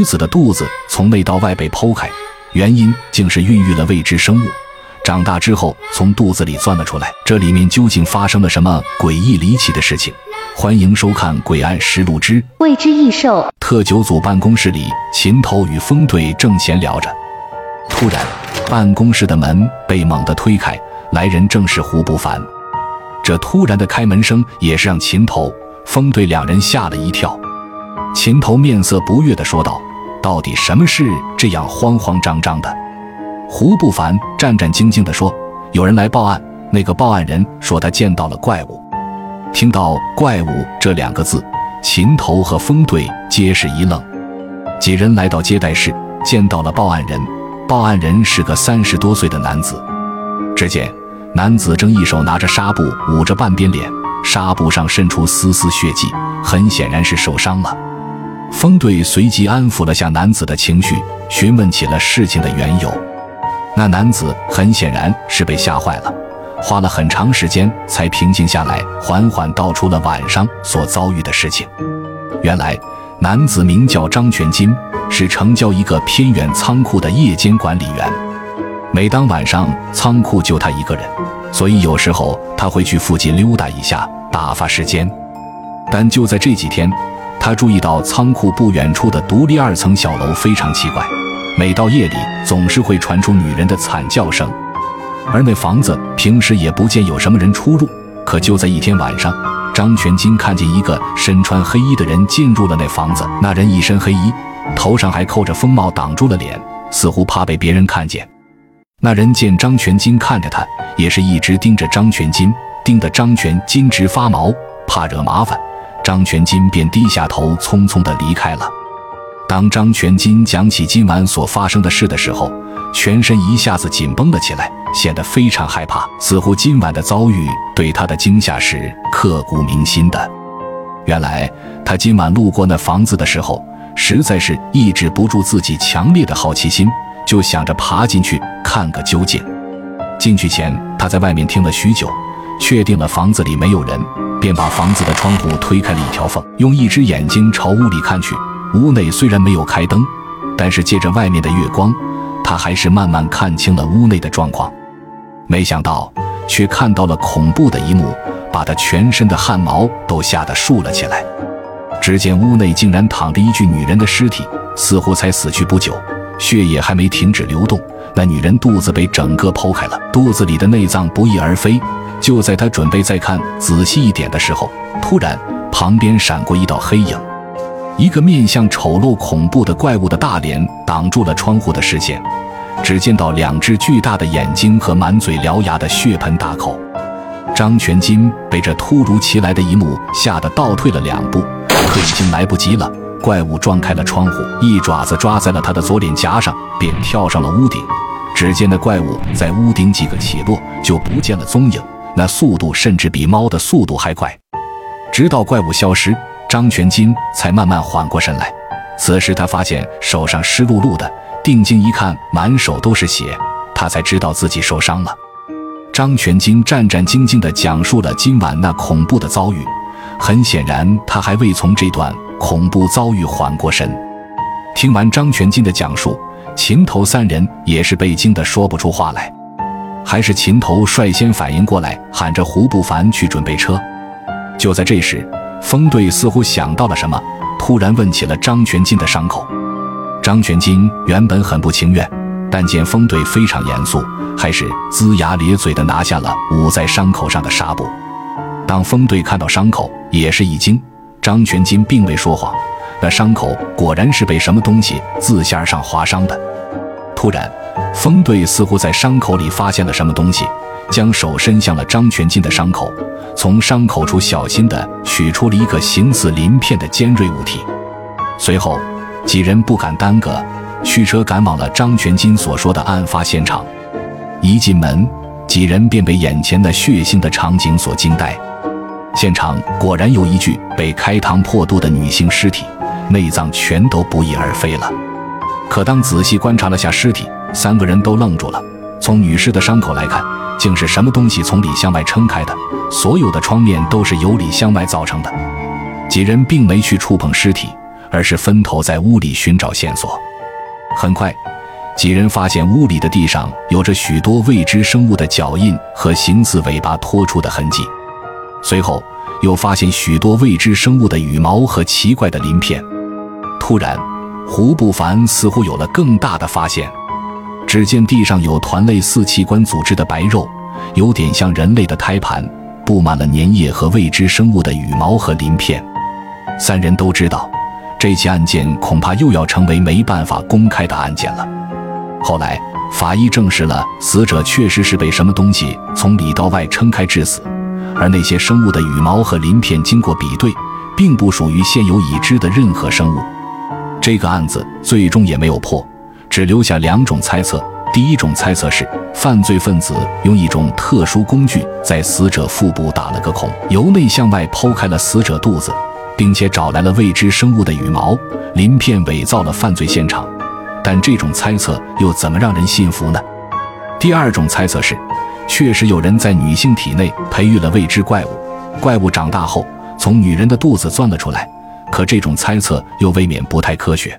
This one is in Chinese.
女子的肚子从内到外被剖开，原因竟是孕育了未知生物，长大之后从肚子里钻了出来。这里面究竟发生了什么诡异离奇的事情？欢迎收看《诡案实录之未知异兽》。特九组办公室里，秦头与风队正闲聊着，突然，办公室的门被猛地推开，来人正是胡不凡。这突然的开门声也是让秦头、风队两人吓了一跳。秦头面色不悦地说道：“到底什么事这样慌慌张张的？”胡不凡战战兢兢地说：“有人来报案，那个报案人说他见到了怪物。”听到“怪物”这两个字，秦头和风队皆是一愣。几人来到接待室，见到了报案人。报案人是个三十多岁的男子。只见男子正一手拿着纱布捂着半边脸，纱布上渗出丝丝血迹，很显然是受伤了。风队随即安抚了下男子的情绪，询问起了事情的缘由。那男子很显然是被吓坏了，花了很长时间才平静下来，缓缓道出了晚上所遭遇的事情。原来，男子名叫张全金，是城郊一个偏远仓库的夜间管理员。每当晚上，仓库就他一个人，所以有时候他会去附近溜达一下，打发时间。但就在这几天，他注意到仓库不远处的独立二层小楼非常奇怪，每到夜里总是会传出女人的惨叫声，而那房子平时也不见有什么人出入。可就在一天晚上，张全金看见一个身穿黑衣的人进入了那房子。那人一身黑衣，头上还扣着风帽，挡住了脸，似乎怕被别人看见。那人见张全金看着他，也是一直盯着张全金，盯得张全金直发毛，怕惹麻烦。张全金便低下头，匆匆地离开了。当张全金讲起今晚所发生的事的时候，全身一下子紧绷了起来，显得非常害怕，似乎今晚的遭遇对他的惊吓是刻骨铭心的。原来他今晚路过那房子的时候，实在是抑制不住自己强烈的好奇心，就想着爬进去看个究竟。进去前，他在外面听了许久，确定了房子里没有人。便把房子的窗户推开了一条缝，用一只眼睛朝屋里看去。屋内虽然没有开灯，但是借着外面的月光，他还是慢慢看清了屋内的状况。没想到，却看到了恐怖的一幕，把他全身的汗毛都吓得竖了起来。只见屋内竟然躺着一具女人的尸体，似乎才死去不久，血液还没停止流动。那女人肚子被整个剖开了，肚子里的内脏不翼而飞。就在他准备再看仔细一点的时候，突然旁边闪过一道黑影，一个面相丑陋恐怖的怪物的大脸挡住了窗户的视线，只见到两只巨大的眼睛和满嘴獠牙的血盆大口。张全金被这突如其来的一幕吓得倒退了两步，可已经来不及了。怪物撞开了窗户，一爪子抓在了他的左脸颊上，便跳上了屋顶。只见那怪物在屋顶几个起落，就不见了踪影。那速度甚至比猫的速度还快，直到怪物消失，张全金才慢慢缓过神来。此时他发现手上湿漉漉的，定睛一看，满手都是血，他才知道自己受伤了。张全金战战兢兢地讲述了今晚那恐怖的遭遇，很显然他还未从这段恐怖遭遇缓过神。听完张全金的讲述，秦头三人也是被惊得说不出话来。还是秦头率先反应过来，喊着胡不凡去准备车。就在这时，风队似乎想到了什么，突然问起了张全金的伤口。张全金原本很不情愿，但见风队非常严肃，还是龇牙咧嘴地拿下了捂在伤口上的纱布。当风队看到伤口，也是一惊。张全金并未说谎，那伤口果然是被什么东西自下而上划伤的。突然。风队似乎在伤口里发现了什么东西，将手伸向了张全金的伤口，从伤口处小心地取出了一个形似鳞片的尖锐物体。随后，几人不敢耽搁，驱车赶往了张全金所说的案发现场。一进门，几人便被眼前的血腥的场景所惊呆。现场果然有一具被开膛破肚的女性尸体，内脏全都不翼而飞了。可当仔细观察了下尸体，三个人都愣住了。从女士的伤口来看，竟是什么东西从里向外撑开的，所有的创面都是由里向外造成的。几人并没去触碰尸体，而是分头在屋里寻找线索。很快，几人发现屋里的地上有着许多未知生物的脚印和形似尾巴拖出的痕迹。随后，又发现许多未知生物的羽毛和奇怪的鳞片。突然，胡不凡似乎有了更大的发现。只见地上有团类似器官组织的白肉，有点像人类的胎盘，布满了粘液和未知生物的羽毛和鳞片。三人都知道，这起案件恐怕又要成为没办法公开的案件了。后来，法医证实了死者确实是被什么东西从里到外撑开致死，而那些生物的羽毛和鳞片经过比对，并不属于现有已知的任何生物。这个案子最终也没有破。只留下两种猜测：第一种猜测是犯罪分子用一种特殊工具在死者腹部打了个孔，由内向外剖开了死者肚子，并且找来了未知生物的羽毛鳞片，伪造了犯罪现场。但这种猜测又怎么让人信服呢？第二种猜测是，确实有人在女性体内培育了未知怪物，怪物长大后从女人的肚子钻了出来。可这种猜测又未免不太科学。